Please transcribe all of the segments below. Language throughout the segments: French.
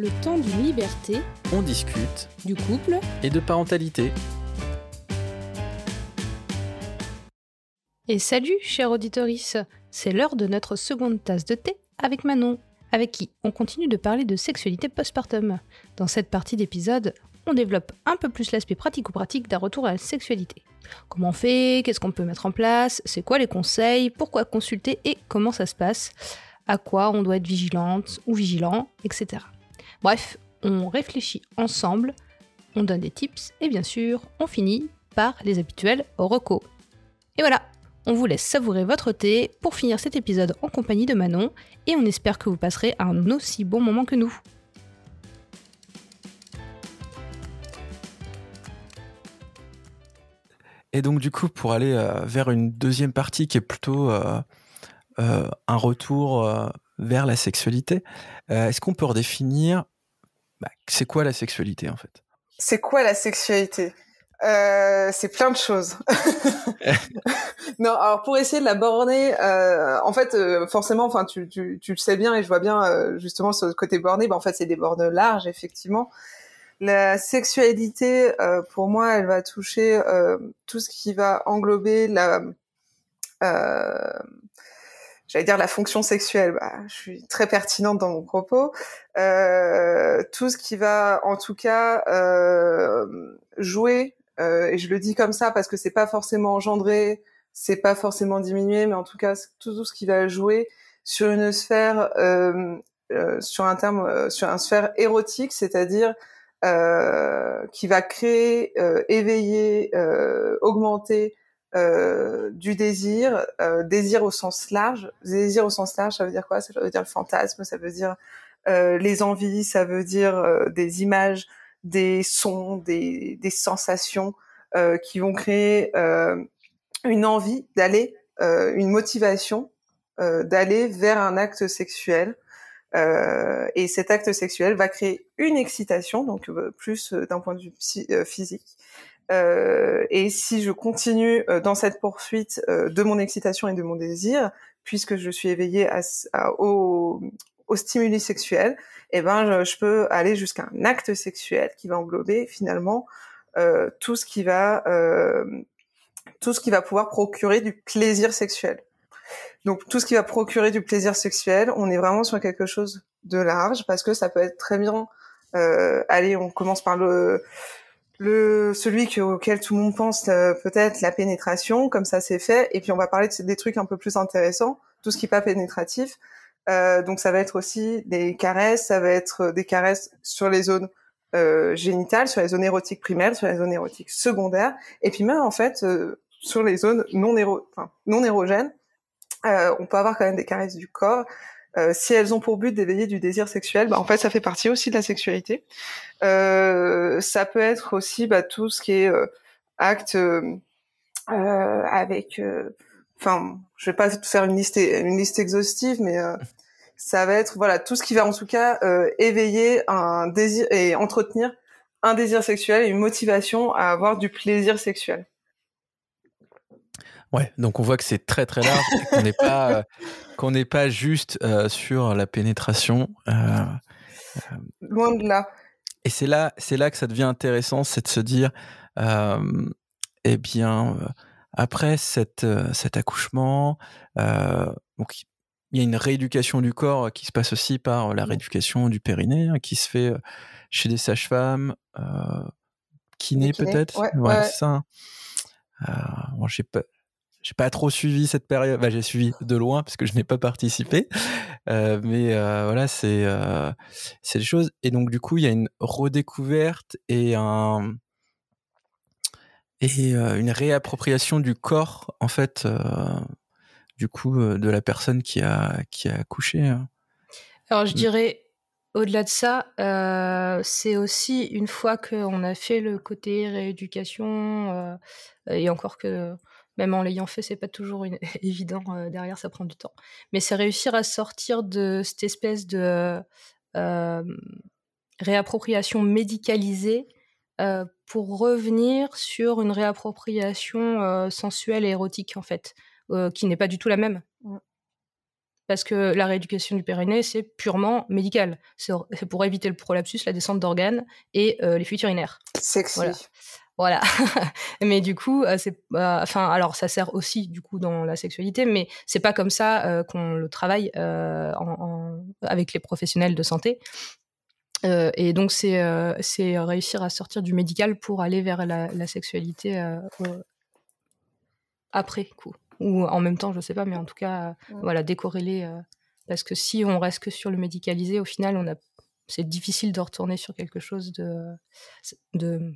Le temps d'une liberté, On discute. Du couple, et de parentalité. Et salut, chère auditorice. C'est l'heure de notre seconde tasse de thé avec Manon, avec qui on continue de parler de sexualité postpartum. Dans cette partie d'épisode, on développe un peu plus l'aspect pratico-pratique d'un retour à la sexualité. Comment on fait? Qu'est-ce qu'on peut mettre en place? C'est quoi les conseils? Pourquoi consulter? Et comment ça se passe? À quoi on doit être vigilante ou vigilant, etc. Bref, on réfléchit ensemble, on donne des tips et bien sûr, on finit par les habituels recos. Et voilà, on vous laisse savourer votre thé pour finir cet épisode en compagnie de Manon et on espère que vous passerez un aussi bon moment que nous. Et donc du coup, pour aller euh, vers une deuxième partie qui est plutôt euh, euh, un retour vers la sexualité, est-ce qu'on peut redéfinir bah, c'est quoi la sexualité en fait? C'est quoi la sexualité? Euh, C'est plein de choses. non, alors pour essayer de la borner, euh, en fait, euh, forcément, enfin, tu, tu, tu le sais bien et je vois bien justement ce côté borné. Ben, en fait, c'est des bornes larges, effectivement. La sexualité, pour moi, elle va toucher tout ce qui va englober la, j'allais dire la fonction sexuelle. Bah, je suis très pertinente dans mon propos. Euh, tout ce qui va, en tout cas, euh, jouer. euh, et je le dis comme ça parce que c'est pas forcément engendré, c'est pas forcément diminué, mais en tout cas, tout, tout ce qui va jouer sur une sphère, euh, euh, sur un terme, euh, sur un sphère érotique, c'est-à-dire qui va créer, éveiller, augmenter euh, du désir, euh, désir au sens large. Désir au sens large, ça veut dire quoi? Ça veut dire le fantasme, ça veut dire euh, les envies, ça veut dire euh, des images, des sons, des, des sensations euh, qui vont créer une envie d'aller, une motivation d'aller vers un acte sexuel. Et cet acte sexuel va créer une excitation, donc plus d'un point de vue physique. Euh, et si je continue euh, dans cette poursuite euh, de mon excitation et de mon désir, puisque je suis éveillée au, au stimuli sexuel, eh ben je, peux aller jusqu'à un acte sexuel qui va englober finalement tout ce qui va tout ce qui va pouvoir procurer du plaisir sexuel. Donc tout ce qui va procurer du plaisir sexuel, on est vraiment sur quelque chose de large parce que ça peut être très bien. Allez, on commence par le le celui que- auquel tout le monde pense euh, peut-être la pénétration, comme ça c'est fait, et puis on va parler de, des trucs un peu plus intéressants, tout ce qui est pas pénétratif. Euh, donc ça va être aussi des caresses, ça va être des caresses sur les zones euh, génitales, sur les zones érotiques primaires, sur les zones érotiques secondaires, et puis même en fait euh, sur les zones non éro, non érogènes. Euh, on peut avoir quand même des caresses du corps. Euh, si elles ont pour but d'éveiller du désir sexuel, bah, en fait, ça fait partie aussi de la sexualité. Euh, ça peut être aussi bah, tout ce qui est euh, acte avec, enfin, je vais pas faire une liste une liste exhaustive, mais ça va être voilà tout ce qui va en tout cas éveiller un désir et entretenir un désir sexuel et une motivation à avoir du plaisir sexuel. Ouais, donc on voit que c'est très très large qu'on n'est pas qu'on n'est pas juste euh, sur la pénétration. euh, Loin de là. Et c'est là, c'est là que ça devient intéressant, c'est de se dire, euh, eh bien, euh, après cette, euh, cet accouchement, euh, donc il y a une rééducation du corps qui se passe aussi par la rééducation du périnée, hein, qui se fait euh, chez des sages-femmes, euh, kinés, peut-être, ouais, ça. hein. Euh, bon, j'ai pas, j'ai pas trop suivi cette période. Bah, j'ai suivi de loin parce que je n'ai pas participé. Euh, mais euh, voilà, c'est euh, c'est des choses. Et donc du coup, il y a une redécouverte et un et euh, une réappropriation du corps en fait. du coup, de la personne qui a qui a accouché. hein. Alors je Mm. dirais, au-delà de ça, euh, c'est aussi une fois qu'on a fait le côté rééducation, euh, et encore que même en l'ayant fait, c'est pas toujours une- évident, euh, derrière ça prend du temps. Mais c'est réussir à sortir de cette espèce de euh, réappropriation médicalisée euh, pour revenir sur une réappropriation euh, sensuelle et érotique en fait, euh, qui n'est pas du tout la même. Parce que la rééducation du périnée, c'est purement médical. C'est pour éviter le prolapsus, la descente d'organes et les fuites urinaires. Sexy. Voilà. Voilà. mais du coup, c'est, enfin, alors ça sert aussi du coup dans la sexualité, mais c'est pas comme ça qu'on le travaille en, avec les professionnels de santé. Euh, et donc c'est euh, c'est réussir à sortir du médical pour aller vers la, la sexualité euh, après coup ou en même temps je sais pas mais en tout cas voilà décorréler parce que si on reste que sur le médicalisé au final on a c'est difficile de retourner sur quelque chose de de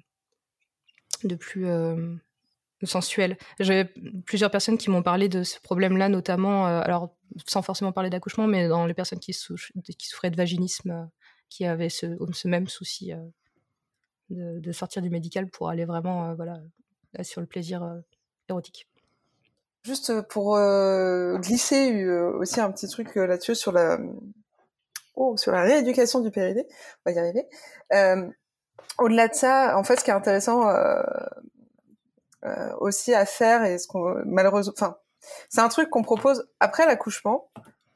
de plus sensuel. J'ai plusieurs personnes qui m'ont parlé de ce problème-là, notamment, alors sans forcément parler d'accouchement, mais dans les personnes qui, souffraient de vaginisme qui avaient ce, même souci euh, de, sortir du médical pour aller vraiment euh, voilà, sur le plaisir euh, érotique. Juste pour glisser aussi un petit truc là-dessus sur la, oh, sur la rééducation du périnée, on va y arriver. Au-delà de ça, en fait, ce qui est intéressant aussi à faire et ce qu'on malheureusement, enfin, c'est un truc qu'on propose après l'accouchement,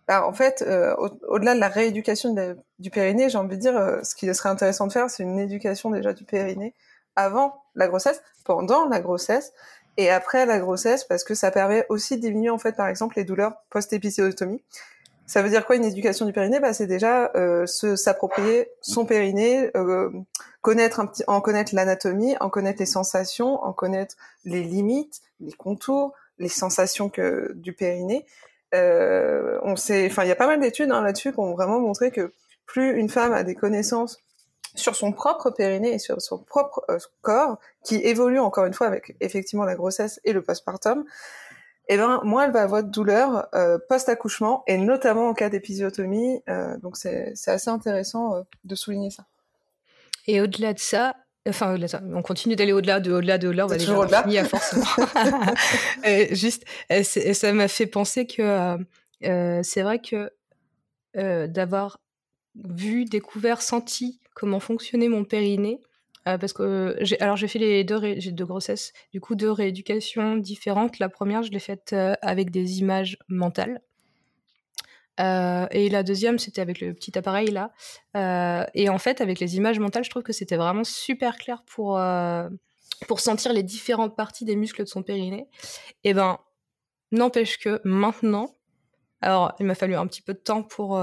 en fait, euh, au-delà de la rééducation du périnée, j'ai envie de dire, euh, ce qui serait intéressant de faire, c'est une éducation déjà du périnée avant la grossesse, pendant la grossesse et après la grossesse, parce que ça permet aussi de diminuer en fait, par exemple, les douleurs post-épisiotomie. Ça veut dire quoi une éducation du périnée? Bah, C'est déjà euh, s'approprier son périnée, euh, connaître un petit, en connaître l'anatomie, en connaître les sensations, en connaître les limites, les contours, les sensations que, du périnée. Euh, on sait, enfin, il y a pas mal d'études hein, là-dessus qui ont vraiment montré que plus une femme a des connaissances sur son propre périnée et sur son propre euh, corps, qui évolue encore une fois avec effectivement la grossesse et le postpartum, eh ben moins elle va avoir de douleur euh, post-accouchement et notamment en cas d'épisiotomie. donc c'est assez intéressant de souligner ça. Et au-delà de ça, Enfin, on continue d'aller au-delà, de au-delà, de au-delà. On va déjà au-delà. à force. Euh, juste, euh, ça m'a fait penser que euh, c'est vrai que d'avoir vu, découvert, senti comment fonctionnait mon périnée, parce que j'ai, alors j'ai fait les deux, j'ai deux grossesses, du coup deux rééducations différentes. La première, je l'ai faite avec des images mentales. Euh, et la deuxième, c'était avec le petit appareil là. Euh, et en fait, avec les images mentales, je trouve que c'était vraiment super clair pour, euh, pour sentir les différentes parties des muscles de son périnée. Et ben, n'empêche que maintenant, alors il m'a fallu un petit peu de temps pour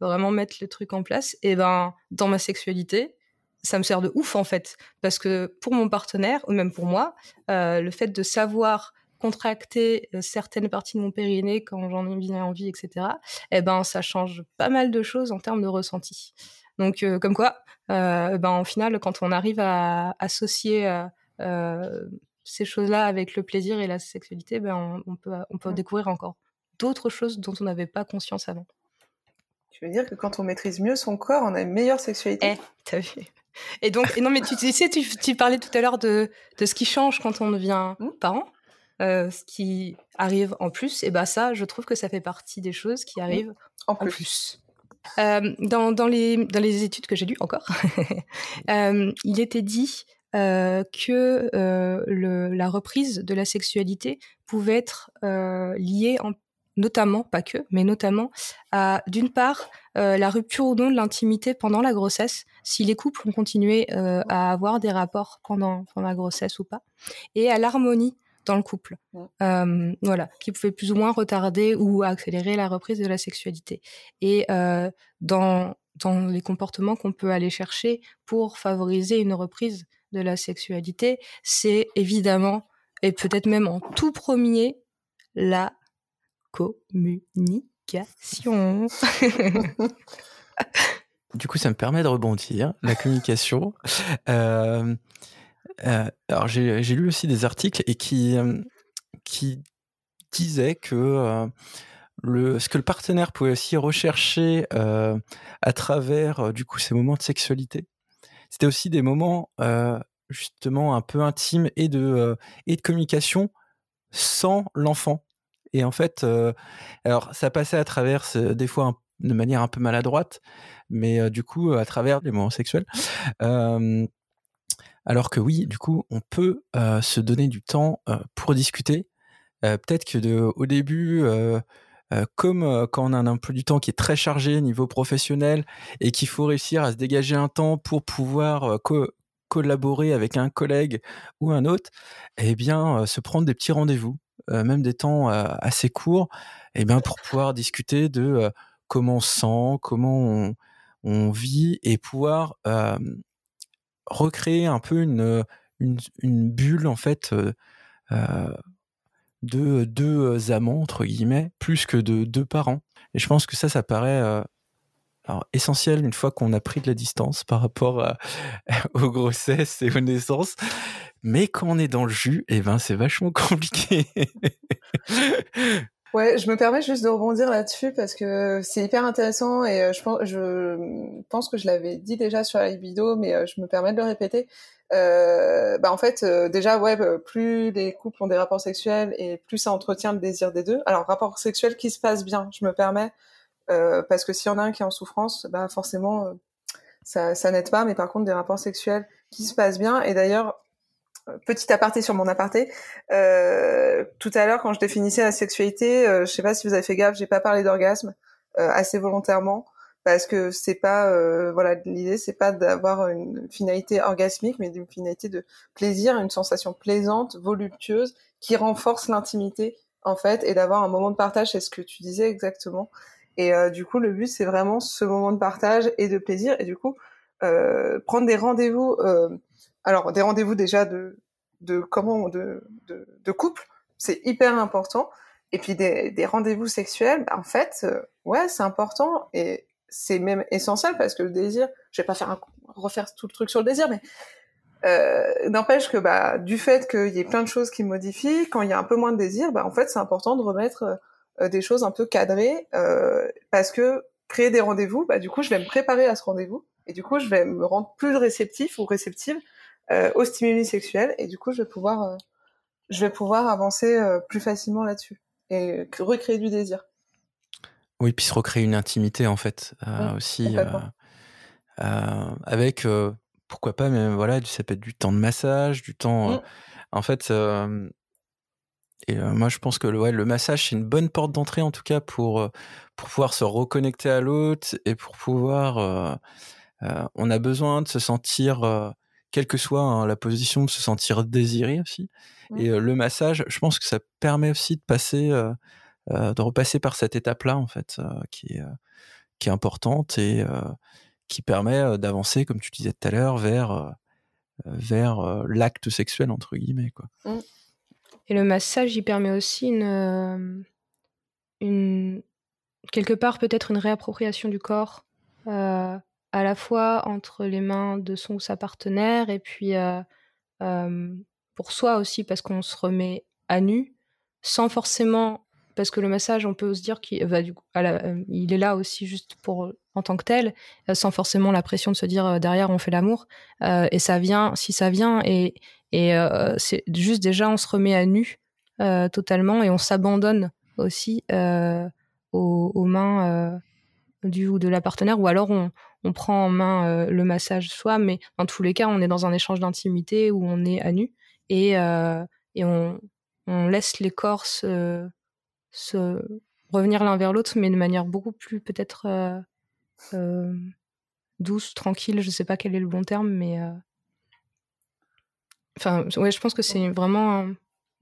vraiment mettre le truc en place. Et ben, dans ma sexualité, ça me sert de ouf en fait. Parce que pour mon partenaire, ou même pour moi, le fait de savoir contracter euh, certaines parties de mon périnée quand j'en ai bien envie, etc., eh ben, ça change pas mal de choses en termes de ressenti. Donc, euh, comme quoi, euh, ben, au final, quand on arrive à associer ces choses-là avec le plaisir et la sexualité, ben, on, peut, on peut découvrir encore d'autres choses dont on n'avait pas conscience avant. Tu veux dire que quand on maîtrise mieux son corps, on a une meilleure sexualité? Eh, t'as vu Et donc, non, mais tu, sais, tu, tu, parlais tout à l'heure de, de ce qui change quand on devient mmh. parent. Euh, ce qui arrive en plus, et ben ça, je trouve que ça fait partie des choses qui arrivent en plus. Euh, dans, dans, les, dans les études que j'ai lues encore, euh, il était dit que le, la reprise de la sexualité pouvait être liée en, notamment, pas que, mais notamment à, d'une part, la rupture ou non de l'intimité pendant la grossesse, si les couples ont continué à avoir des rapports pendant, pendant la grossesse ou pas, et à l'harmonie dans le couple, euh, voilà, qui pouvait plus ou moins retarder ou accélérer la reprise de la sexualité. Et euh, dans dans les comportements qu'on peut aller chercher pour favoriser une reprise de la sexualité, c'est évidemment et peut-être même en tout premier la communication. du coup, ça me permet de rebondir. La communication. Euh, euh, j'ai lu aussi des articles et qui euh, disaient que le, ce que le partenaire pouvait aussi rechercher à travers du coup ces moments de sexualité, c'était aussi des moments justement un peu intimes et et de communication sans l'enfant. Et en fait, alors ça passait à travers des fois de manière un peu maladroite, mais du coup à travers les moments sexuels. Alors que oui, du coup, on peut se donner du temps pour discuter. Peut-être que au début, comme quand on a un emploi du temps qui est très chargé niveau professionnel et qu'il faut réussir à se dégager un temps pour pouvoir collaborer avec un collègue ou un autre, eh bien, se prendre des petits rendez-vous, même des temps assez courts, eh bien, pour pouvoir discuter de comment on se sent, comment on, on vit et pouvoir recréer un peu une, une, bulle en fait de deux amants entre guillemets plus que de deux parents. Et je pense que ça, ça paraît alors, essentiel une fois qu'on a pris de la distance par rapport aux grossesses et aux naissances. Mais quand on est dans le jus, eh ben, c'est vachement compliqué. Ouais, je me permets juste de rebondir là-dessus parce que c'est hyper intéressant et euh, je pense, je pense que je l'avais dit déjà sur la libido, mais euh, je me permets de le répéter. Euh, bah en fait, déjà, ouais, plus les couples ont des rapports sexuels et plus ça entretient le désir des deux. Alors, rapport sexuel qui se passe bien, je me permets, parce que s'il y en a un qui est en souffrance, bah forcément, ça, ça n'aide pas. Mais par contre, des rapports sexuels qui se passent bien. Et d'ailleurs, petit aparté sur mon aparté. Euh, tout à l'heure, quand je définissais la sexualité, euh, je sais pas si vous avez fait gaffe, j'ai pas parlé d'orgasme euh, assez volontairement parce que c'est pas euh, voilà l'idée c'est pas d'avoir une finalité orgasmique mais d'une finalité de plaisir une sensation plaisante voluptueuse qui renforce l'intimité en fait et d'avoir un moment de partage c'est ce que tu disais exactement et du coup le but c'est vraiment ce moment de partage et de plaisir et du coup prendre des rendez-vous alors des rendez-vous déjà de de comment de de, de couple, c'est hyper important. Et puis des, des rendez-vous sexuels, bah, en fait, euh, ouais, c'est important et c'est même essentiel parce que le désir, je vais pas faire un, refaire tout le truc sur le désir, mais euh, n'empêche que bah du fait qu'il y ait plein de choses qui modifient, quand il y a un peu moins de désir, bah en fait c'est important de remettre euh, des choses un peu cadrées euh, parce que créer des rendez-vous, bah du coup je vais me préparer à ce rendez-vous et du coup je vais me rendre plus réceptif ou réceptive euh, au stimuli sexuel et du coup je vais pouvoir euh, je vais pouvoir avancer euh, plus facilement là-dessus et recréer du désir. Oui, puis se recréer une intimité en fait aussi avec pourquoi pas mais voilà ça peut être du temps de massage, du temps mmh. en fait et moi, je pense que le, ouais, le massage, c'est une bonne porte d'entrée, en tout cas, pour, pour pouvoir se reconnecter à l'autre et pour pouvoir. on a besoin de se sentir quelle que soit hein, la position, de se sentir désiré aussi. Et le massage, je pense que ça permet aussi de passer, de repasser par cette étape-là en fait, qui est qui est importante et qui permet d'avancer, comme tu disais tout à l'heure, vers vers l'acte sexuel entre guillemets quoi. Mmh. Et le massage, il permet aussi une, une quelque part peut-être une réappropriation du corps. Euh, à la fois entre les mains de son ou sa partenaire et puis euh, pour soi aussi parce qu'on se remet à nu sans forcément parce que le massage on peut se dire qu'il euh, il est là aussi juste pour en tant que tel euh, sans forcément la pression de se dire derrière on fait l'amour et ça vient si ça vient et et c'est juste déjà on se remet à nu totalement et on s'abandonne aussi aux, aux, mains du ou de la partenaire ou alors on, on prend en main euh, le massage soi, mais dans tous les cas, on est dans un échange d'intimité où on est à nu et, euh, et on, on, laisse les corps se, revenir l'un vers l'autre, mais de manière beaucoup plus peut-être euh, douce, tranquille. Je sais pas quel est le bon terme, mais enfin, ouais, je pense que c'est vraiment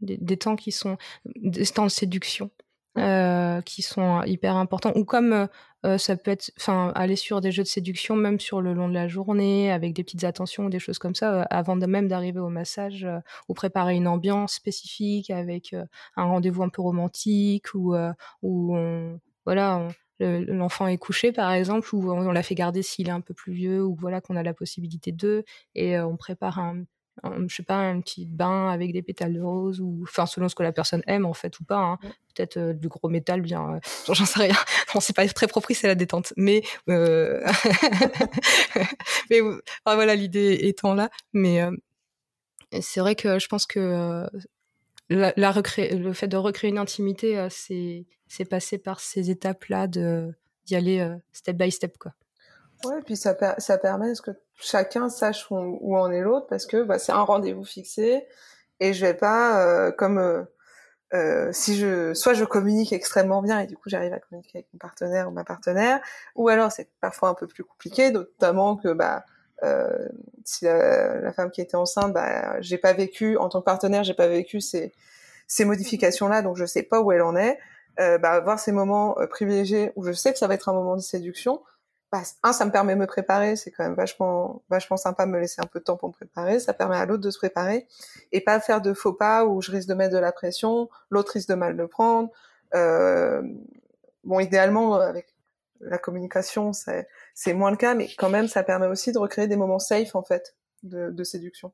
des, des, temps qui sont des temps de séduction euh, qui sont hyper importants. Ou comme euh, euh, ça peut être, enfin, aller sur des jeux de séduction, même sur le long de la journée, avec des petites attentions ou des choses comme ça, avant de même d'arriver au massage, ou préparer une ambiance spécifique avec un rendez-vous un peu romantique, ou où on, voilà, l'enfant est couché par exemple, ou on, on l'a fait garder s'il est un peu plus vieux, ou voilà qu'on a la possibilité de, et on prépare un je sais pas, un petit bain avec des pétales de rose, ou enfin selon ce que la personne aime en fait ou pas. Hein. Peut-être euh, du gros métal, bien, euh, j'en sais rien. Non, c'est pas très propice à la détente, mais euh... mais voilà l'idée étant là. Mais c'est vrai que je pense que la, la le fait de recréer une intimité, c'est c'est passer par ces étapes là de d'y aller step by step quoi. Ouais, puis ça, ça permet que chacun sache où, où en est l'autre parce que bah, c'est un rendez-vous fixé et je vais pas, euh, comme euh, euh, si je, soit je communique extrêmement bien et du coup j'arrive à communiquer avec mon partenaire ou ma partenaire, ou alors c'est parfois un peu plus compliqué, notamment que bah euh, si la, femme qui était enceinte, bah j'ai pas vécu en tant que partenaire, j'ai pas vécu ces ces modifications là, donc je sais pas où elle en est. Euh, bah, avoir ces moments privilégiés où je sais que ça va être un moment de séduction, bah, un, ça me permet de me préparer, c'est quand même vachement, vachement sympa de me laisser un peu de temps pour me préparer. Ça permet à l'autre de se préparer et pas faire de faux pas où je risque de mettre de la pression, l'autre risque de mal le prendre. Euh, bon, idéalement, avec la communication, c'est moins le cas, mais quand même, ça permet aussi de recréer des moments safe en fait de, de séduction.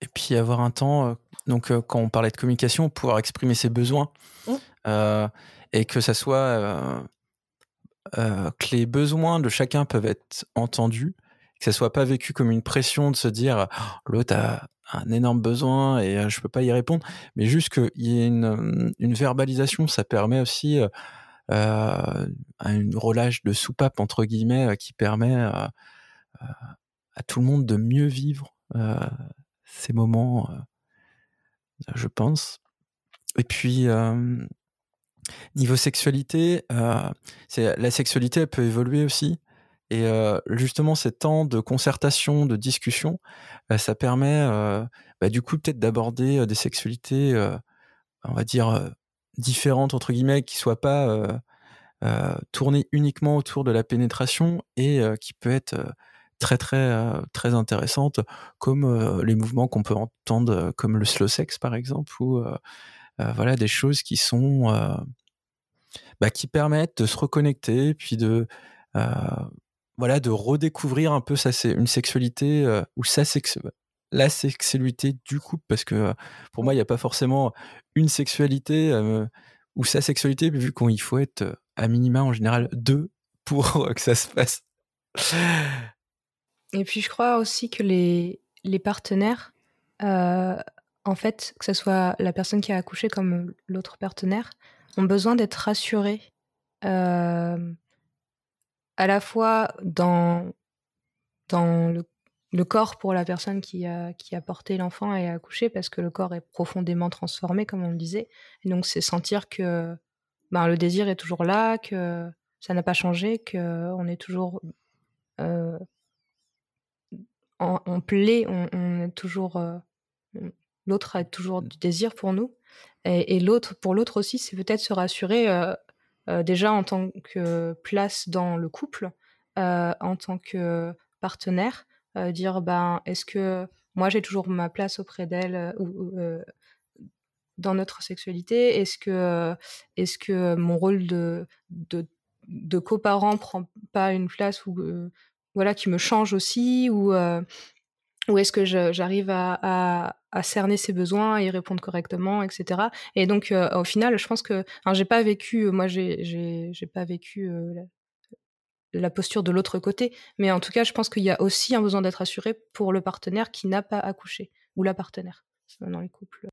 Et puis avoir un temps, euh, donc euh, quand on parlait de communication, pouvoir exprimer ses besoins mmh. euh, et que ça soit euh, euh, que les besoins de chacun peuvent être entendus, que ça soit pas vécu comme une pression de se dire oh, l'autre a un énorme besoin et euh, je peux pas y répondre, mais juste qu'il y ait une, une, verbalisation, ça permet aussi euh, un relâche de soupape entre guillemets qui permet à tout le monde de mieux vivre ces moments, je pense. Et puis Niveau sexualité, euh, la sexualité peut évoluer aussi. Et euh, justement, ces temps de concertation, de discussion, bah, ça permet euh, bah, du coup peut-être d'aborder euh, des sexualités, euh, on va dire, différentes, entre guillemets, qui soient pas tournées uniquement autour de la pénétration et qui peut être très très très intéressante, comme les mouvements qu'on peut entendre, comme le slow sex par exemple, ou voilà des choses qui sont bah, qui permettent de se reconnecter, puis de euh, voilà de redécouvrir un peu c'est une sexualité euh, ou sa la sexualité du couple parce que pour moi il n'y a pas forcément une sexualité euh, ou sa sexualité vu qu'il faut être à minima en général deux pour que ça se passe. Et puis je crois aussi que les, les partenaires, euh, en fait, que ce soit la personne qui a accouché comme l'autre partenaire, ont besoin d'être rassurés euh, à la fois dans, dans le, corps pour la personne qui a, qui a porté l'enfant et a accouché, parce que le corps est profondément transformé, comme on le disait. Et donc, c'est sentir que ben, le désir est toujours là, que ça n'a pas changé, qu'on est toujours euh, en, on, est toujours. Euh, l'autre a toujours du désir pour nous. Et, et l'autre, pour l'autre aussi, c'est peut-être se rassurer euh, euh, déjà en tant que place dans le couple, euh, en tant que partenaire, dire ben est-ce que moi j'ai toujours ma place auprès d'elle ou dans notre sexualité? Est-ce que est-ce que mon rôle de de, de coparent prend pas une place ou voilà qui me change aussi ou ou est-ce que j'arrive à, cerner ses besoins, y répondre correctement, etc. Et donc, euh, au final, je pense que, j'ai pas vécu, moi, j'ai pas vécu euh, la, posture de l'autre côté, mais en tout cas, je pense qu'il y a aussi un besoin d'être assuré pour le partenaire qui n'a pas accouché ou la partenaire dans les couples.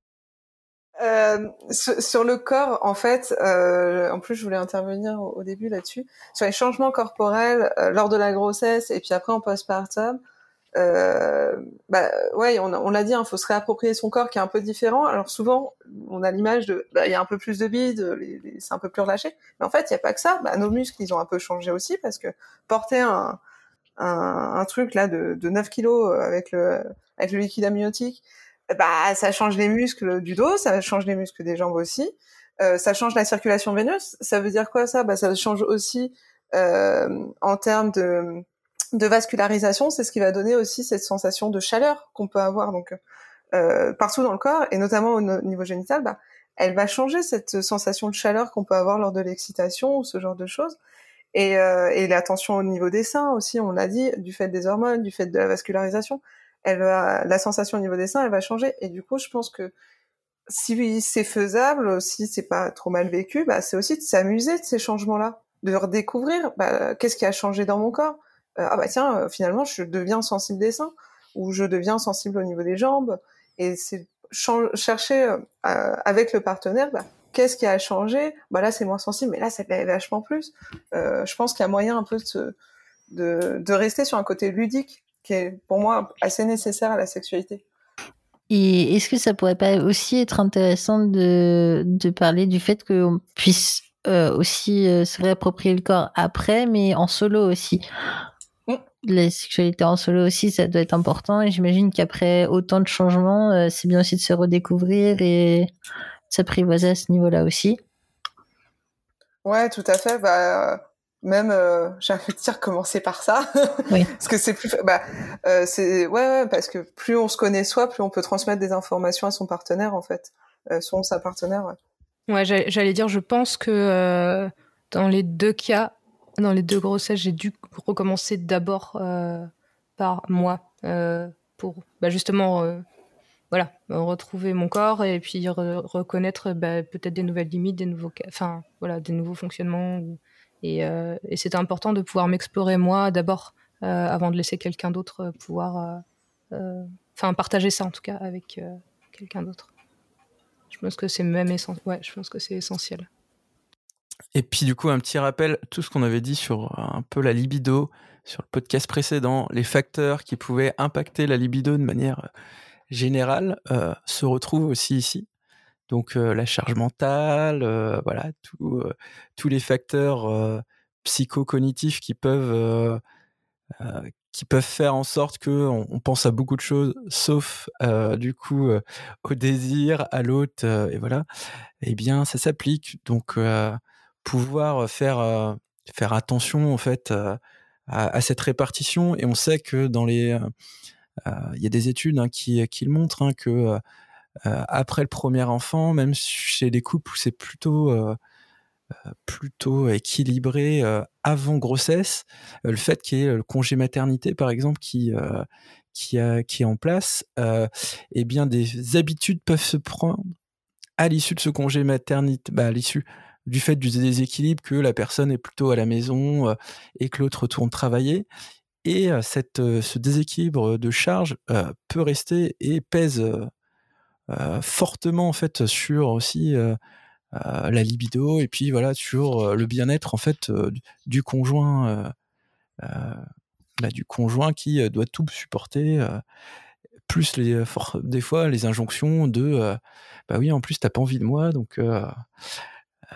Euh, sur, le corps, en fait, euh, en plus, je voulais intervenir au, début là-dessus, sur les changements corporels euh, lors de la grossesse et puis après en postpartum euh, bah ouais, on, on l'a dit, il hein, faut se réapproprier son corps qui est un peu différent. Alors souvent, on a l'image de, bah, il y a un peu plus de bide, c'est un peu plus relâché. Mais en fait, il y a pas que ça. Bah, nos muscles, ils ont un peu changé aussi parce que porter un, un, un truc là de, de 9 kilos avec le, avec le liquide amniotique, bah ça change les muscles du dos, ça change les muscles des jambes aussi. Euh, ça change la circulation veineuse. Ça veut dire quoi ça? Bah ça change aussi euh, en termes de de vascularisation, c'est ce qui va donner aussi cette sensation de chaleur qu'on peut avoir donc euh, partout dans le corps et notamment au niveau génital. Bah, elle va changer cette sensation de chaleur qu'on peut avoir lors de l'excitation ou ce genre de choses. Et, euh, et la tension au niveau des seins aussi, on l'a dit, du fait des hormones, du fait de la vascularisation, elle va, la sensation au niveau des seins, elle va changer. Et du coup, je pense que si c'est faisable, si c'est pas trop mal vécu, bah, c'est aussi de s'amuser de ces changements-là, de redécouvrir bah, qu'est-ce qui a changé dans mon corps, ah bah tiens, euh, finalement, je deviens sensible des seins ou je deviens sensible au niveau des jambes. Et c'est chercher euh, avec le partenaire, bah, qu'est-ce qui a changé? Bah là, c'est moins sensible, mais là, ça l'est vachement plus. Euh, je pense qu'il y a moyen un peu de, de, rester sur un côté ludique qui est pour moi assez nécessaire à la sexualité. Et est-ce que ça pourrait pas aussi être intéressant de, de parler du fait qu'on puisse euh, aussi euh, se réapproprier le corps après, mais en solo aussi? La sexualité en solo aussi, ça doit être important. Et j'imagine qu'après autant de changements, euh, c'est bien aussi de se redécouvrir et de s'apprivoiser à ce niveau-là aussi. Ouais, tout à fait. Bah, même euh, j'ai envie de dire commencer par ça oui. parce que c'est plus bah euh, c'est ouais, ouais, parce que plus on se connaît soi plus on peut transmettre des informations à son partenaire en fait euh, son sa partenaire ouais, ouais j'allais dire je pense que euh, dans les deux cas dans les deux grossesses j'ai dû recommencer d'abord euh, par moi pour bah, justement voilà retrouver mon corps et puis re reconnaître bah, peut-être des nouvelles limites des nouveaux enfin voilà des nouveaux fonctionnements et, euh, et c'était important de pouvoir m'explorer moi d'abord, euh, avant de laisser quelqu'un d'autre euh, pouvoir, enfin partager ça en tout cas avec quelqu'un d'autre. Je pense que c'est même je pense que c'est essentiel. Et puis du coup, un petit rappel, tout ce qu'on avait dit sur un peu la libido, sur le podcast précédent, les facteurs qui pouvaient impacter la libido de manière générale, euh, se retrouvent aussi ici. Donc la charge mentale, voilà, tous les facteurs psychocognitifs qui peuvent qui peuvent faire en sorte que on, pense à beaucoup de choses, sauf du coup au désir, à l'autre, et voilà. Eh bien, ça s'applique. Donc, pouvoir faire faire attention en fait à, cette répartition. Et on sait que dans les il y a des études hein, qui, qui le montrent hein, que après le premier enfant, même chez les couples où c'est plutôt plutôt équilibré avant grossesse, le fait qu'il y ait le congé maternité par exemple qui qui est en place, eh bien des habitudes peuvent se prendre à l'issue de ce congé maternité, bah, à l'issue du fait du déséquilibre que la personne est plutôt à la maison et que l'autre retourne travailler. Et cette, ce déséquilibre de charge peut rester et pèse euh, fortement en sur aussi euh, euh, la libido et puis voilà sur le bien-être en fait du conjoint bah, du conjoint qui doit tout supporter plus des fois les injonctions de bah oui en plus t'as pas envie de moi donc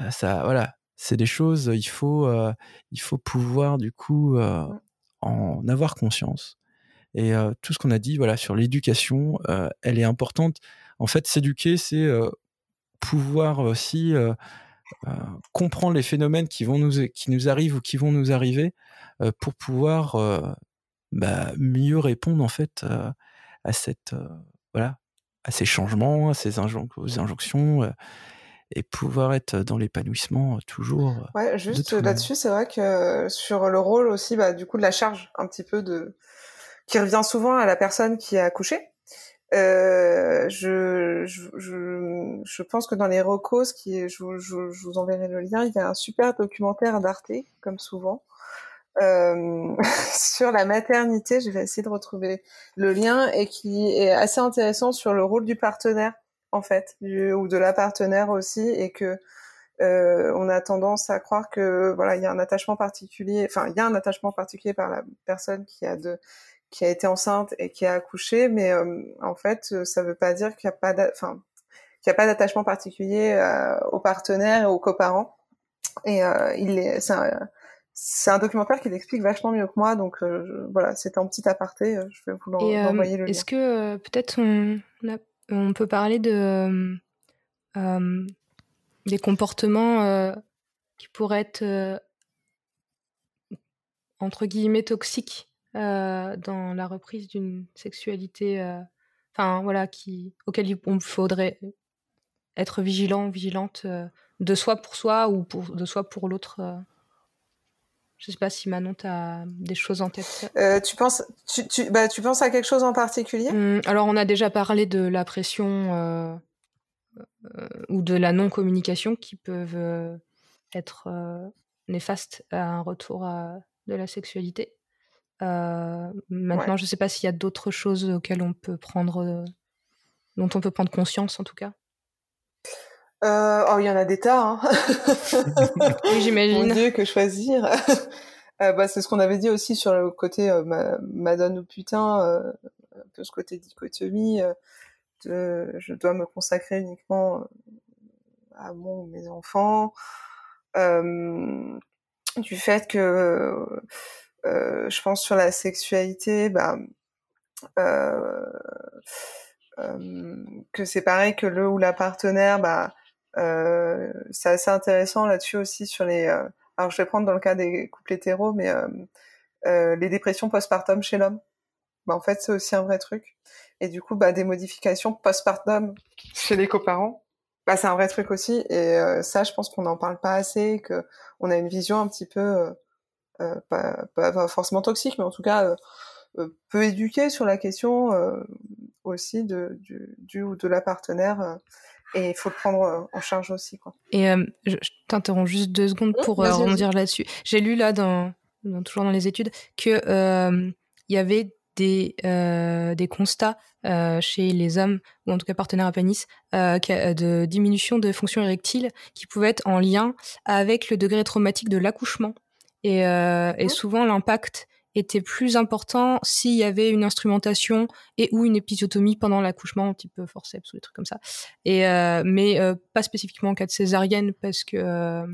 ça voilà c'est des choses il faut il faut pouvoir du coup en avoir conscience et tout ce qu'on a dit voilà sur l'éducation elle est importante. En fait, s'éduquer, c'est pouvoir aussi comprendre les phénomènes qui vont nous qui nous arrivent ou qui vont nous arriver pour pouvoir bah, mieux répondre en fait à cette voilà à ces changements, à ces injonctions et pouvoir être dans l'épanouissement toujours. Ouais, juste là-dessus, c'est vrai que sur le rôle aussi, bah, du coup, de la charge un petit peu de qui revient souvent à la personne qui a accouché. Euh, je, je, je, je, pense que dans les recos, qui est, je, je, vous enverrai le lien, il y a un super documentaire d'Arte, comme souvent, euh, sur la maternité. Je vais essayer de retrouver le lien et qui est assez intéressant sur le rôle du partenaire, en fait, du, ou de la partenaire aussi, et que euh, on a tendance à croire que voilà, il y a un attachement particulier. Enfin, il y a un attachement particulier par la personne qui a de qui a été enceinte et qui a accouché, mais euh, en fait, euh, ça veut pas dire qu'il n'y a pas, enfin, qu'il a pas d'attachement particulier euh, aux partenaires et aux coparents. Et il est, c'est un, documentaire qui l'explique vachement mieux que moi, donc voilà, c'était un petit aparté. je vais vous l'envoyer le lien. Est-ce que peut-être on, on, peut parler de des comportements qui pourraient être entre guillemets toxiques euh, dans la reprise d'une sexualité, euh, enfin voilà, qui auquel il faudrait être vigilant, vigilante euh, de soi pour soi ou de soi pour l'autre. Je sais pas si Manon, tu as des choses en tête. tu, penses, tu, tu, bah, tu penses à quelque chose en particulier? Mmh, Alors, on a déjà parlé de la pression ou de la non-communication qui peuvent être néfastes à un retour de la sexualité. Euh, maintenant, je ne sais pas s'il y a d'autres choses auxquelles on peut prendre, euh, dont on peut prendre conscience en tout cas. Euh, oh, il y en a des tas. Hein. oui, j'imagine. Mon Dieu, que choisir. bah, c'est ce qu'on avait dit aussi sur le côté madone ou putain, un peu ce côté dichotomie. je dois me consacrer uniquement à mon ou mes enfants, du fait que je pense sur la sexualité, bah, que c'est pareil que le ou la partenaire, bah, c'est assez intéressant là-dessus aussi sur les. alors je vais prendre dans le cas des couples hétéros, mais les dépressions postpartum chez l'homme. Bah, en fait, c'est aussi un vrai truc. Et du coup, bah, des modifications postpartum chez les coparents, bah, c'est un vrai truc aussi. Et ça, je pense qu'on n'en parle pas assez, que on a une vision un petit peu, pas, pas, forcément toxique, mais en tout cas peu éduquée sur la question aussi de, du, du, ou de la partenaire. Et il faut le prendre en charge aussi. Quoi. Et je, t'interromps juste deux secondes pour rebondir là-dessus. J'ai lu là, dans, toujours dans les études, que il y avait des, euh, des constats euh, chez les hommes, ou en tout cas partenaires à pénis, euh, de diminution de fonction érectile qui pouvaient être en lien avec le degré traumatique de l'accouchement. Et, et mmh. souvent, l'impact était plus important s'il y avait une instrumentation et ou une épisiotomie pendant l'accouchement, un petit peu forceps ou des trucs comme ça. Et mais pas spécifiquement en cas de césarienne parce que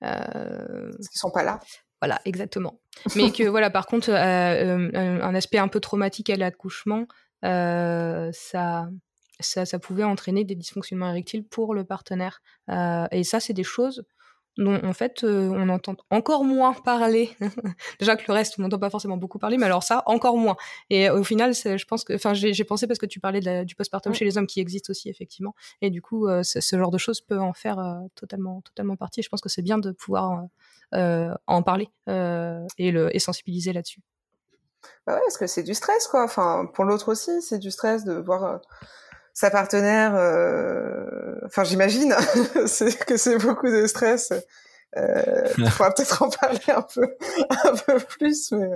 parce qu'ils sont pas là. Voilà, exactement. Mais que voilà, par contre, euh, euh, un aspect un peu traumatique à l'accouchement, euh, ça, ça, ça, pouvait entraîner des dysfonctionnements érectiles pour le partenaire. et ça, c'est des choses dont en fait on entend encore moins parler. Déjà que le reste, on n'entend pas forcément beaucoup parler, mais alors ça, encore moins. Et au final, je pense que, enfin, j'ai pensé parce que tu parlais de du postpartum chez les hommes qui existe aussi effectivement, et du coup, ce genre de choses peut en faire totalement, totalement partie. Et je pense que c'est bien de pouvoir euh, en parler euh, et, le, et sensibiliser là-dessus. Bah ouais, parce que c'est du stress, quoi. Enfin, pour l'autre aussi, c'est du stress de voir euh, sa partenaire. Enfin, j'imagine que c'est beaucoup de stress. Euh, on pourra peut-être en parler un peu, un peu plus, mais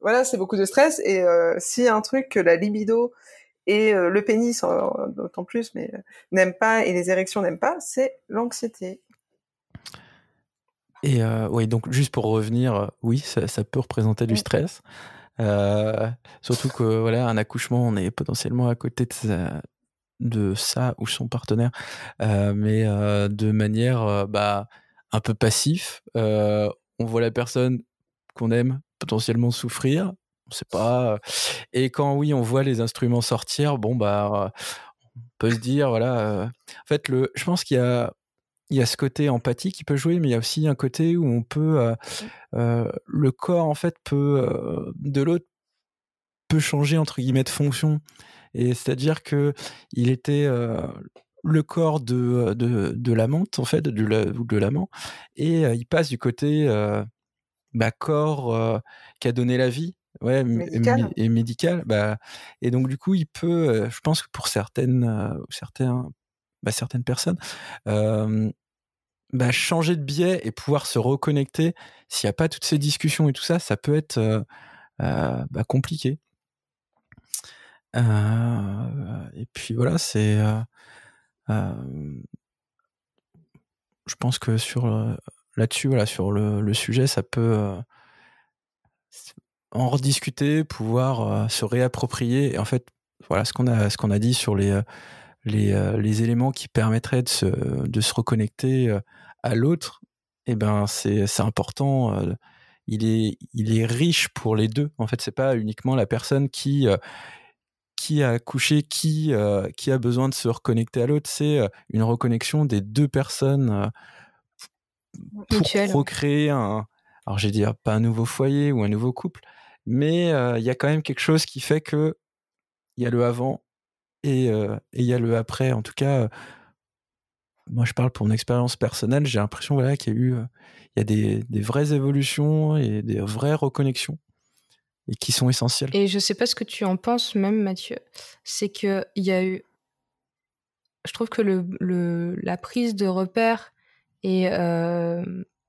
voilà, c'est beaucoup de stress. Et euh, si un truc que la libido et le pénis, d'autant plus, mais n'aime pas et les érections n'aiment pas, c'est l'anxiété. Et euh, oui, donc juste pour revenir, euh, oui, ça, ça peut représenter du stress. Euh, surtout que voilà, un accouchement, on est potentiellement à côté de ça, de ça ou son partenaire, mais de manière bah, un peu passif. on voit la personne qu'on aime potentiellement souffrir, on sait pas. Et quand oui, on voit les instruments sortir, bon bah, on peut se dire voilà. en fait, le, je pense qu'il y a il y a ce côté empathie qui peut jouer, mais il y a aussi un côté où on peut, euh, euh, le corps en fait peut euh, de l'autre peut changer entre guillemets de fonction, et c'est-à-dire que il était le corps de de, de l'amante en fait, de de l'amant, et il passe du côté bah, corps qui a donné la vie. Ouais, médical. et médical, bah, et donc du coup, il peut, je pense que pour certaines, certains, bah, certaines personnes, euh, bah, changer de biais et pouvoir se reconnecter, s'il n'y a pas toutes ces discussions et tout ça, ça peut être euh, euh, et puis voilà, c'est. je pense que sur là-dessus, voilà, sur le, sujet, ça peut en rediscuter, pouvoir se réapproprier. Et en fait, voilà ce qu'on a, ce qu'on a dit sur les les, euh, les éléments qui permettraient de se, de se reconnecter euh, à l'autre, eh ben c'est important. Euh, il est, il est riche pour les deux. En fait, c'est pas uniquement la personne qui qui a accouché, qui qui a besoin de se reconnecter à l'autre. C'est une reconnexion des deux personnes pour recréer un. Alors, j'ai dire pas un nouveau foyer ou un nouveau couple, mais il y a quand même quelque chose qui fait que il y a le avant euh, et il y a le après. En tout cas, euh, moi je parle pour une expérience personnelle, j'ai l'impression voilà, qu'il y a eu euh, il y a des, des, vraies évolutions et des vraies reconnexions et qui sont essentielles. Et je sais pas ce que tu en penses même Mathieu, c'est qu'il y a eu je trouve que le, le, la prise de repère et euh,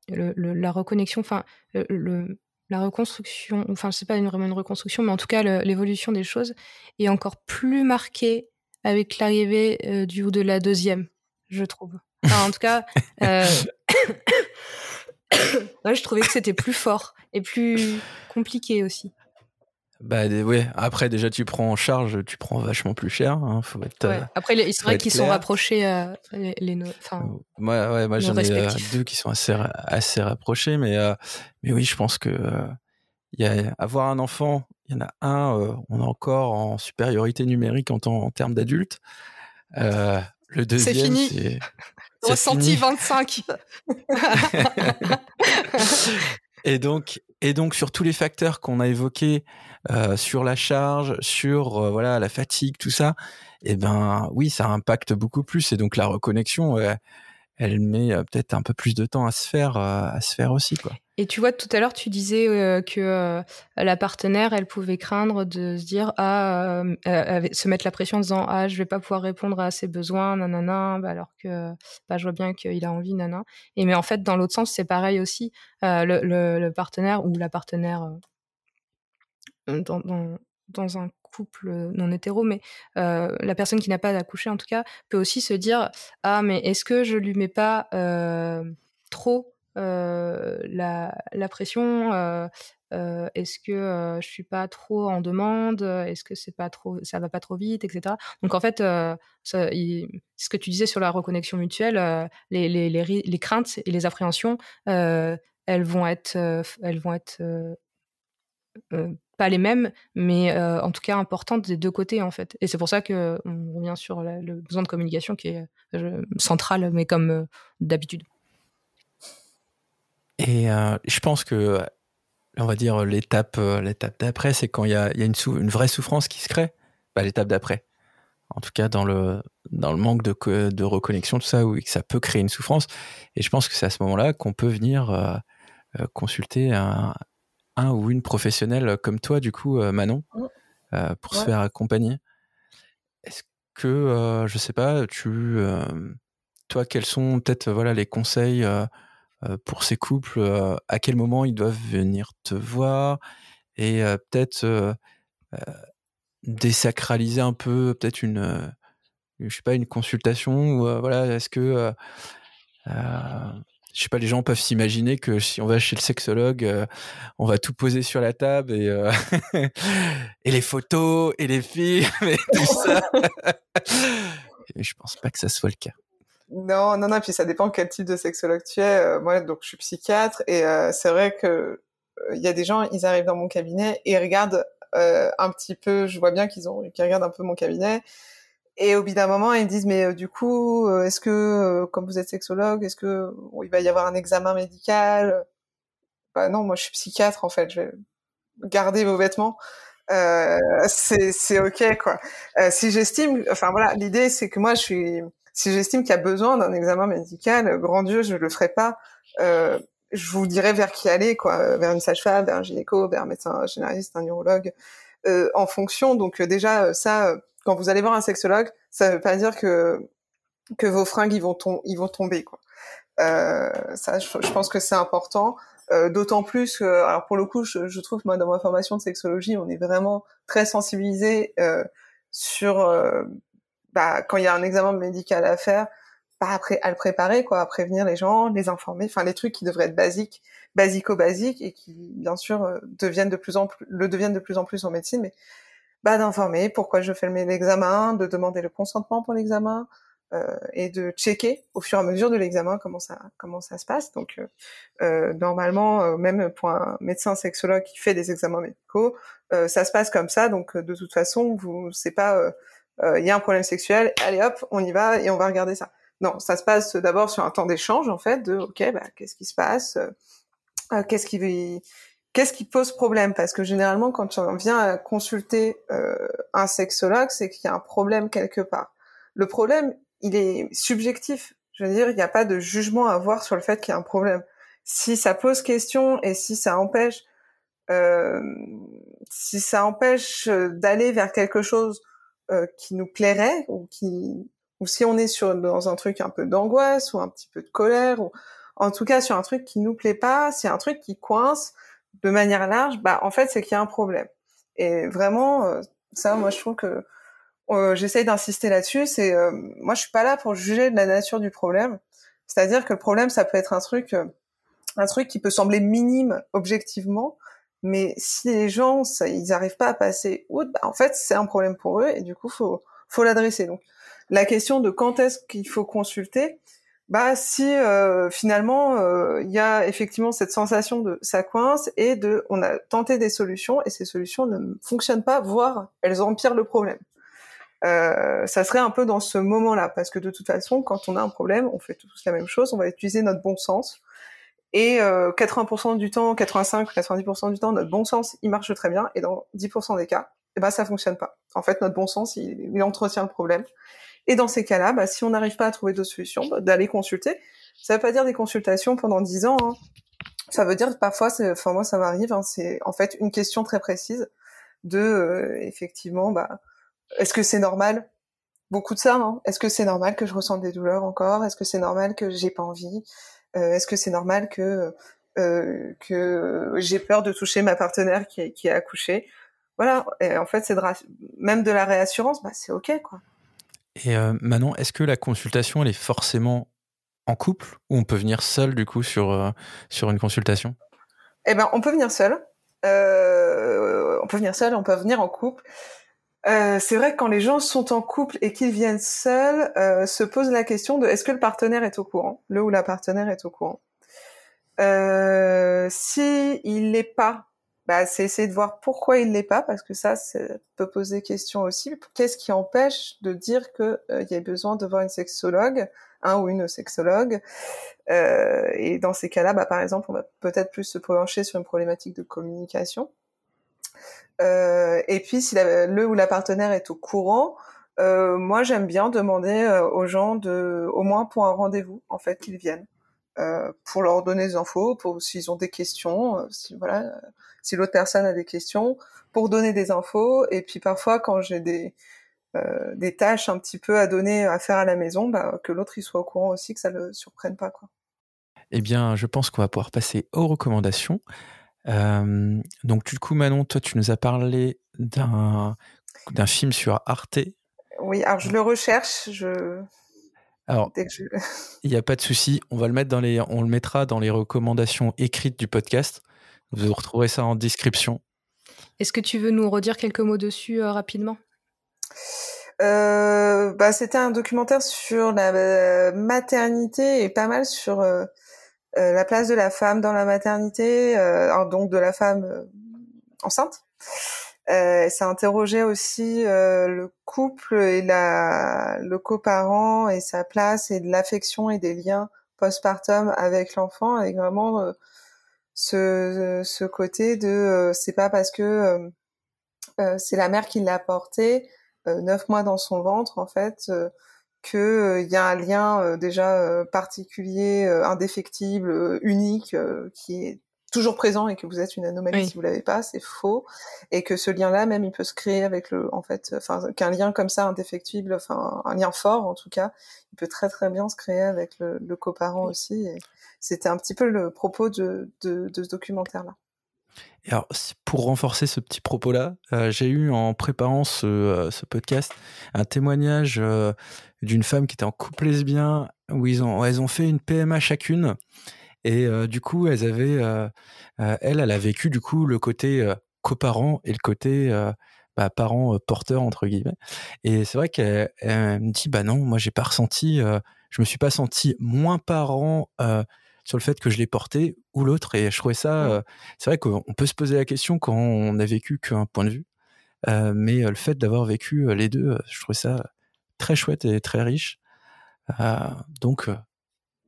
le, la reconnexion, enfin le, la reconstruction, enfin c'est pas une, vraiment une reconstruction, mais en tout cas l'évolution des choses est encore plus marquée avec l'arrivée euh, du ou de la deuxième, je trouve. Enfin, en tout cas, euh... je trouvais que c'était plus fort et plus compliqué aussi. Bah ouais. Après déjà tu prends en charge, tu prends vachement plus cher. Hein, faut être, ouais. Après c'est vrai qu'ils sont rapprochés euh, les, les enfin. Ouais ouais moi j'en ai deux qui sont assez assez rapprochés mais mais oui je pense que il y a avoir un enfant il y en a un on est encore en supériorité numérique en, en termes d'adultes. le deuxième c'est fini. Ressenti 25. Et donc, et donc sur tous les facteurs qu'on a évoqués, euh, sur la charge, sur euh, voilà la fatigue, tout ça, eh ben oui, ça impacte beaucoup plus. Et donc la reconnexion, elle met euh, peut-être un peu plus de temps à se faire, à se faire aussi, quoi. Et tu vois, tout à l'heure, tu disais euh, que euh, la partenaire, elle pouvait craindre de se dire, ah, euh, se mettre la pression en disant, ah, je vais pas pouvoir répondre à ses besoins, nanana, bah, alors que bah, je vois bien qu'il a envie, nanana. Et mais en fait, dans l'autre sens, c'est pareil aussi. Le, partenaire ou la partenaire dans un couple non hétéro, mais la personne qui n'a pas accouché en tout cas peut aussi se dire ah mais est-ce que je lui mets pas trop euh, la, la, pression euh, euh, est-ce que je suis pas trop en demande Est-ce que c'est pas trop, ça va pas trop vite, etc. Donc en fait, ce que tu disais sur la reconnexion mutuelle, les, les, les, les, craintes et les appréhensions, elles vont être, elles vont être pas les mêmes, mais en tout cas importantes des deux côtés en fait. Et c'est pour ça que on revient sur le besoin de communication qui est central, mais comme d'habitude. Et euh, je pense que, on va dire, l'étape euh, l'étape d'après, c'est quand il y a, une, vraie souffrance qui se crée. Bah, l'étape d'après. En tout cas, dans le, dans le manque de, de reconnexion, tout ça, que ça peut créer une souffrance. Et je pense que c'est à ce moment-là qu'on peut venir euh, consulter un, un, ou une professionnelle comme toi, du coup, Manon, mmh. pour se faire accompagner. Est-ce que, je sais pas, tu, toi, quels sont peut-être voilà, les conseils euh, pour ces couples, euh, à quel moment ils doivent venir te voir et euh, peut-être désacraliser un peu, peut-être une, je sais pas, une consultation ou voilà, est-ce que je sais pas, les gens peuvent s'imaginer que si on va chez le sexologue, on va tout poser sur la table et, et les photos et les films et tout ça. et je pense pas que ça soit le cas. Non, non, non. Puis ça dépend quel type de sexologue tu es. Euh, moi, donc, je suis psychiatre et euh, c'est vrai que euh, il y a des gens, ils arrivent dans mon cabinet et ils regardent un petit peu. Je vois bien qu'ils ont, qu'ils regardent un peu mon cabinet. Et au bout d'un moment, ils me disent mais du coup, est-ce que, comme vous êtes sexologue, est-ce que il va y avoir un examen médical? Bah non, moi je suis psychiatre en fait. Je vais garder vos vêtements. Euh, c'est c'est ok quoi. si j'estime, enfin voilà, l'idée c'est que moi je suis si j'estime qu'il y a besoin d'un examen médical, grand Dieu, je le ferai pas. Euh, je vous dirai vers qui aller, quoi, vers une sage-femme, vers un gynéco, vers un médecin généraliste, un neurologue, euh, en fonction. Donc euh, déjà, euh, ça, quand vous allez voir un sexologue, ça veut pas dire que que vos fringues ils vont, ils vont tomber, quoi. Euh, ça, je, pense que c'est important. Euh, D'autant plus que, alors pour le coup, je, je, trouve moi dans ma formation de sexologie, on est vraiment très sensibilisé sur bah, quand il y a un examen médical à faire, pas après à le préparer, quoi, à prévenir les gens, les informer, enfin les trucs qui devraient être basiques, basico-basiques et qui bien sûr euh, deviennent de plus en plus, le deviennent de plus en plus en médecine, mais bah d'informer pourquoi je fais l'examen, de demander le consentement pour l'examen euh, et de checker au fur et à mesure de l'examen comment ça comment ça se passe. Donc euh, euh normalement, euh, même pour un médecin sexologue qui fait des examens médicaux, ça se passe comme ça. Donc de toute façon, vous c'est pas euh, il y a un problème sexuel, allez hop, on y va et on va regarder ça. Non, ça se passe d'abord sur un temps d'échange en fait, de ok, bah, qu'est-ce qui se passe, euh, euh, qu'est-ce qui qu'est-ce qui pose problème? Parce que généralement, quand on vient consulter un sexologue, c'est qu'il y a un problème quelque part. Le problème, il est subjectif. Je veux dire, il n'y a pas de jugement à avoir sur le fait qu'il y a un problème. Si ça pose question et si ça empêche, euh, si ça empêche d'aller vers quelque chose euh, qui nous plairait ou qui ou si on est sur dans un truc un peu d'angoisse ou un petit peu de colère ou en tout cas sur un truc qui nous plaît pas, c'est un truc qui coince de manière large, bah en fait c'est qu'il y a un problème. Et vraiment euh, ça moi je trouve que euh, j'essaye d'insister là-dessus, c'est moi je suis pas là pour juger de la nature du problème. C'est-à-dire que le problème ça peut être un truc un truc qui peut sembler minime objectivement Mais si les gens, ça, ils n'arrivent pas à passer outre, bah, en fait, c'est un problème pour eux et du coup, faut, faut l'adresser. Donc, la question de quand est-ce qu'il faut consulter, bah si euh, finalement euh, il y a effectivement cette sensation de ça coince et de on a tenté des solutions et ces solutions ne fonctionnent pas, voire elles empirent le problème. Euh, ça serait un peu dans ce moment-là parce que de toute façon, quand on a un problème, on fait tous la même chose, on va utiliser notre bon sens et 80% du temps, 85-90% du temps, notre bon sens il marche très bien et dans 10% des cas, eh ben ça fonctionne pas. En fait, notre bon sens il entretient le problème et dans ces cas-là, bah, si on n'arrive pas à trouver d'autres solutions, bah, d'aller consulter. Ça veut pas dire des consultations pendant dix ans. Hein. Ça veut dire parfois, enfin moi ça m'arrive, hein, c'est en fait une question très précise de euh, effectivement, bah, est-ce que c'est normal? Beaucoup de ça. Hein. Est-ce que c'est normal que je ressente des douleurs encore? Est-ce que c'est normal que j'ai pas envie? Euh, Est-ce que c'est normal que euh, que j'ai peur de toucher ma partenaire qui, qui a accouché Voilà. Et en fait, c'est même de la réassurance, bah c'est ok quoi. Et euh, Manon, est-ce que la consultation, elle est forcément en couple ou on peut venir seul du coup sur, euh, une consultation? Eh ben, on peut venir seul. Euh, on peut venir seul, on peut venir en couple. c'est vrai que quand les gens sont en couple et qu'ils viennent seuls, se pose la question de est-ce que le partenaire est au courant, le ou la partenaire est au courant? si il n'est pas, bah, c'est essayer de voir pourquoi il l'est pas, parce que ça, peut poser question aussi. Qu'est-ce qui empêche de dire qu'il euh, y a besoin de voir une sexologue, un ou une sexologue euh, Et dans ces cas-là, bah, par exemple, on va peut-être plus se pencher sur une problématique de communication. Euh, et puis, si le ou la partenaire est au courant, euh, moi, j'aime bien demander aux gens de, au moins pour un rendez-vous, en fait, qu'ils viennent. Euh, pour leur donner des infos, pour s'ils ont des questions, si voilà, si l'autre personne a des questions, pour donner des infos. Et puis parfois, quand j'ai des euh, des tâches un petit peu à donner, à faire à la maison, bah, que l'autre il soit au courant aussi, que ça le surprenne pas. Quoi. Eh bien, je pense qu'on va pouvoir passer aux recommandations. Euh, donc, du coup, Manon, toi, tu nous as parlé d'un d'un film sur Arte. Oui, alors je le recherche. Je... Alors, il n'y a pas de souci. On va le mettre dans les, on le mettra dans les recommandations écrites du podcast. Vous retrouverez ça en description. Est-ce que tu veux nous redire quelques mots dessus euh, rapidement? Euh, bah, C'était un documentaire sur la euh, maternité et pas mal sur la place de la femme dans la maternité, donc de la femme enceinte. Ça interrogeait aussi le couple et la, le coparent et sa place et de l'affection et des liens postpartum avec l'enfant, avec vraiment ce, ce côté de euh, c'est pas parce que euh, euh, c'est la mère qui l'a porté neuf mois dans son ventre en fait que il y a un lien déjà particulier, indéfectible, unique qui est toujours présent et que vous êtes une anomalie si vous l'avez pas, c'est faux. Et que ce lien-là même il peut se créer avec le en fait enfin qu'un lien comme ça indéfectible enfin un lien fort en tout cas, il peut très très bien se créer avec le, le coparent aussi. Et, c'était un petit peu le propos de, de, ce documentaire-là. Alors, pour renforcer ce petit propos-là, euh, j'ai eu en préparant ce, euh, ce podcast un témoignage euh, d'une femme qui était en couple lesbien où ils ont, elles ont fait une PMA chacune et du coup elles avaient, elle, elle a vécu du coup le côté coparent et le côté bah, parent porteur entre guillemets. Et c'est vrai qu'elle me dit bah non, moi j'ai pas ressenti, je me suis pas senti moins parent sur le fait que je l'ai porté ou l'autre. Et je trouvais ça, c'est vrai qu'on peut se poser la question quand on n'a vécu qu'un point de vue. Euh, mais euh, le fait d'avoir vécu les deux, je trouvais ça très chouette et très riche. donc,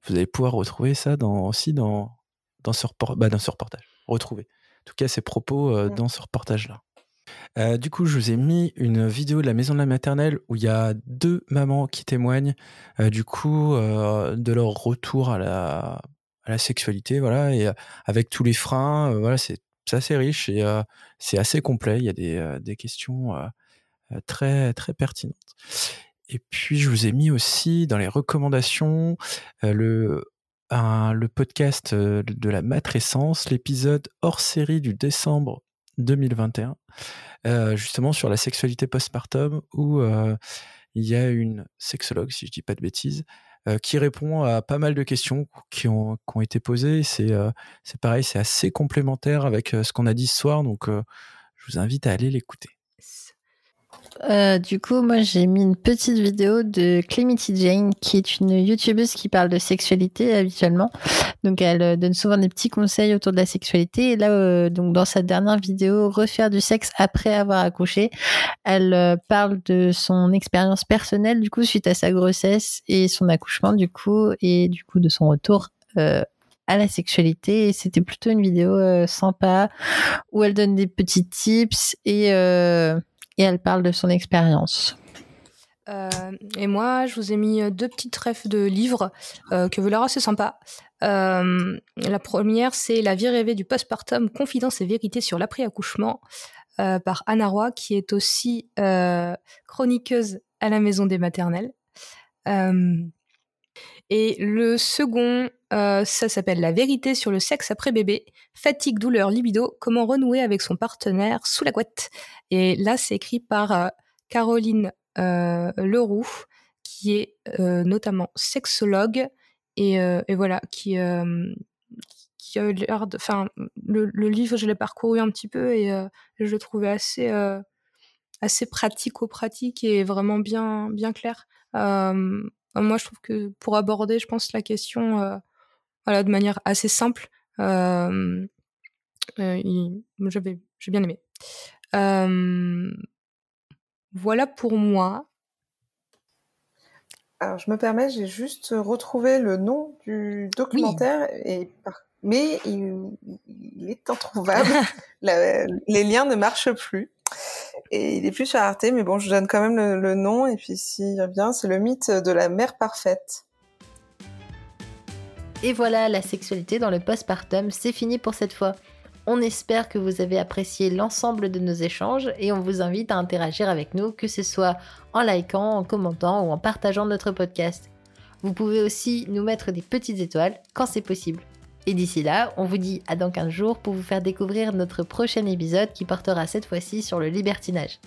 vous allez pouvoir retrouver ça dans, aussi dans, dans, ce, bah, dans ce reportage. Retrouver. En tout cas, ces propos dans ce reportage-là. du coup, je vous ai mis une vidéo de la maison de la maternelle où il y a deux mamans qui témoignent du coup de leur retour à la, à la sexualité, voilà, et avec tous les freins, voilà, c'est assez riche et c'est assez complet. Il y a des, des questions très très pertinentes. Et puis je vous ai mis aussi dans les recommandations le le podcast de la matrescence, l'épisode hors série du décembre 2021, justement sur la sexualité postpartum où il y a une sexologue, si je dis pas de bêtises, qui répond à pas mal de questions qui ont, qui ont été posées. C'est pareil, c'est assez complémentaire avec ce qu'on a dit ce soir, donc je vous invite à aller l'écouter. Euh, du coup, moi, j'ai mis une petite vidéo de Clemity Jane, qui est une youtubeuse qui parle de sexualité habituellement. Donc, elle euh, donne souvent des petits conseils autour de la sexualité. Et là, euh, donc, dans sa dernière vidéo, refaire du sexe après avoir accouché, elle parle de son expérience personnelle, du coup, suite à sa grossesse et son accouchement, du coup, et du coup, de son retour à la sexualité. Et c'était plutôt une vidéo sympa où elle donne des petits tips et et elle parle de son expérience. Euh, et moi, je vous ai mis deux petites refs de livres euh, que vous l'aurez assez sympa. Euh, la première, c'est La vie rêvée du postpartum, confidence et vérité sur l'après-accouchement par Anna Roy, qui est aussi chroniqueuse à la maison des maternelles. Et le second, ça s'appelle La vérité sur le sexe après bébé, fatigue, douleur, libido, comment renouer avec son partenaire sous la couette. Et là, c'est écrit par euh, Caroline euh, Leroux, qui est euh, notamment sexologue et, voilà, qui, qui a l'air de. Enfin, le, livre, je l'ai parcouru un petit peu et je le trouvais assez, assez pratico-pratique et vraiment bien, bien clair. Moi, je trouve que pour aborder, je pense, la question voilà, de manière assez simple, j'avais j'ai bien aimé. Euh, voilà pour moi. Alors, je me permets, j'ai juste retrouvé le nom du documentaire, et mais il, est introuvable. les liens ne marchent plus. Et il est plus sur Arte, mais bon, je donne quand même le, nom, et puis s'il revient, c'est le mythe de la mère parfaite. Et voilà, la sexualité dans le postpartum, c'est fini pour cette fois. On espère que vous avez apprécié l'ensemble de nos échanges et on vous invite à interagir avec nous, que ce soit en likant, en commentant ou en partageant notre podcast. Vous pouvez aussi nous mettre des petites étoiles quand c'est possible. Et d'ici là, on vous dit à dans 15 jours pour vous faire découvrir notre prochain épisode qui portera cette fois-ci sur le libertinage.